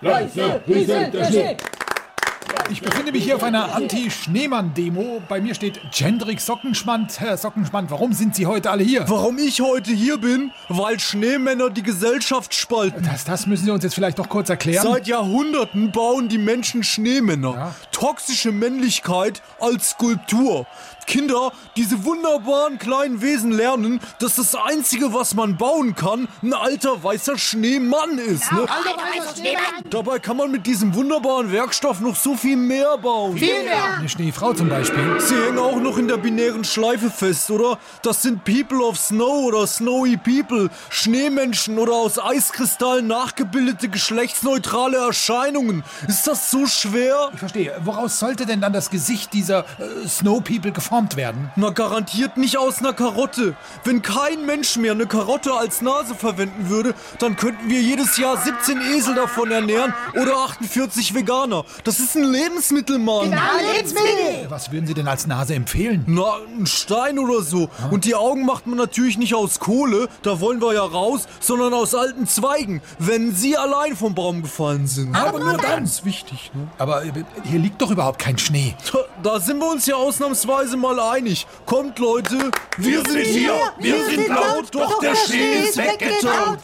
Leise, rieselt der Schnee. Ich befinde mich hier auf einer Anti-Schneemann-Demo. Bei mir steht Gendrik Sockenschmand. Herr Sockenschmand, warum sind Sie heute alle hier? Warum ich heute hier bin? Weil Schneemänner die Gesellschaft spalten. Das, das müssen Sie uns jetzt vielleicht noch kurz erklären. Seit Jahrhunderten bauen die Menschen Schneemänner. Ja. Toxische Männlichkeit als Skulptur. Kinder, diese wunderbaren kleinen Wesen lernen, dass das Einzige, was man bauen kann, ein alter weißer Schneemann ist. Ne? Dabei kann man mit diesem wunderbaren Werkstoff noch so viel mehr bauen. Eine Schneefrau zum Beispiel. Sie hängen auch noch in der binären Schleife fest, oder? Das sind People of Snow oder Snowy People, Schneemenschen oder aus Eiskristallen nachgebildete geschlechtsneutrale Erscheinungen. Ist das so schwer? Ich verstehe. Woraus sollte denn dann das Gesicht dieser äh, Snow People geformt werden? Na, garantiert nicht aus einer Karotte. Wenn kein Mensch mehr eine Karotte als Nase verwenden würde, dann könnten wir jedes Jahr 17 Esel davon ernähren oder 48 Veganer. Das ist ein Lebensmittel, Mann. Was würden Sie denn als Nase empfehlen? Na, ein Stein oder so. Und die Augen macht man natürlich nicht aus Kohle, da wollen wir ja raus, sondern aus alten Zweigen, wenn sie allein vom Baum gefallen sind. Aber nur dann. Ganz wichtig, ne? Aber äh, hier liegt doch überhaupt kein Schnee. Da, da sind wir uns ja ausnahmsweise mal einig. Kommt, Leute, wir, sind hier, wir sind laut, doch der Schnee ist weggetaut.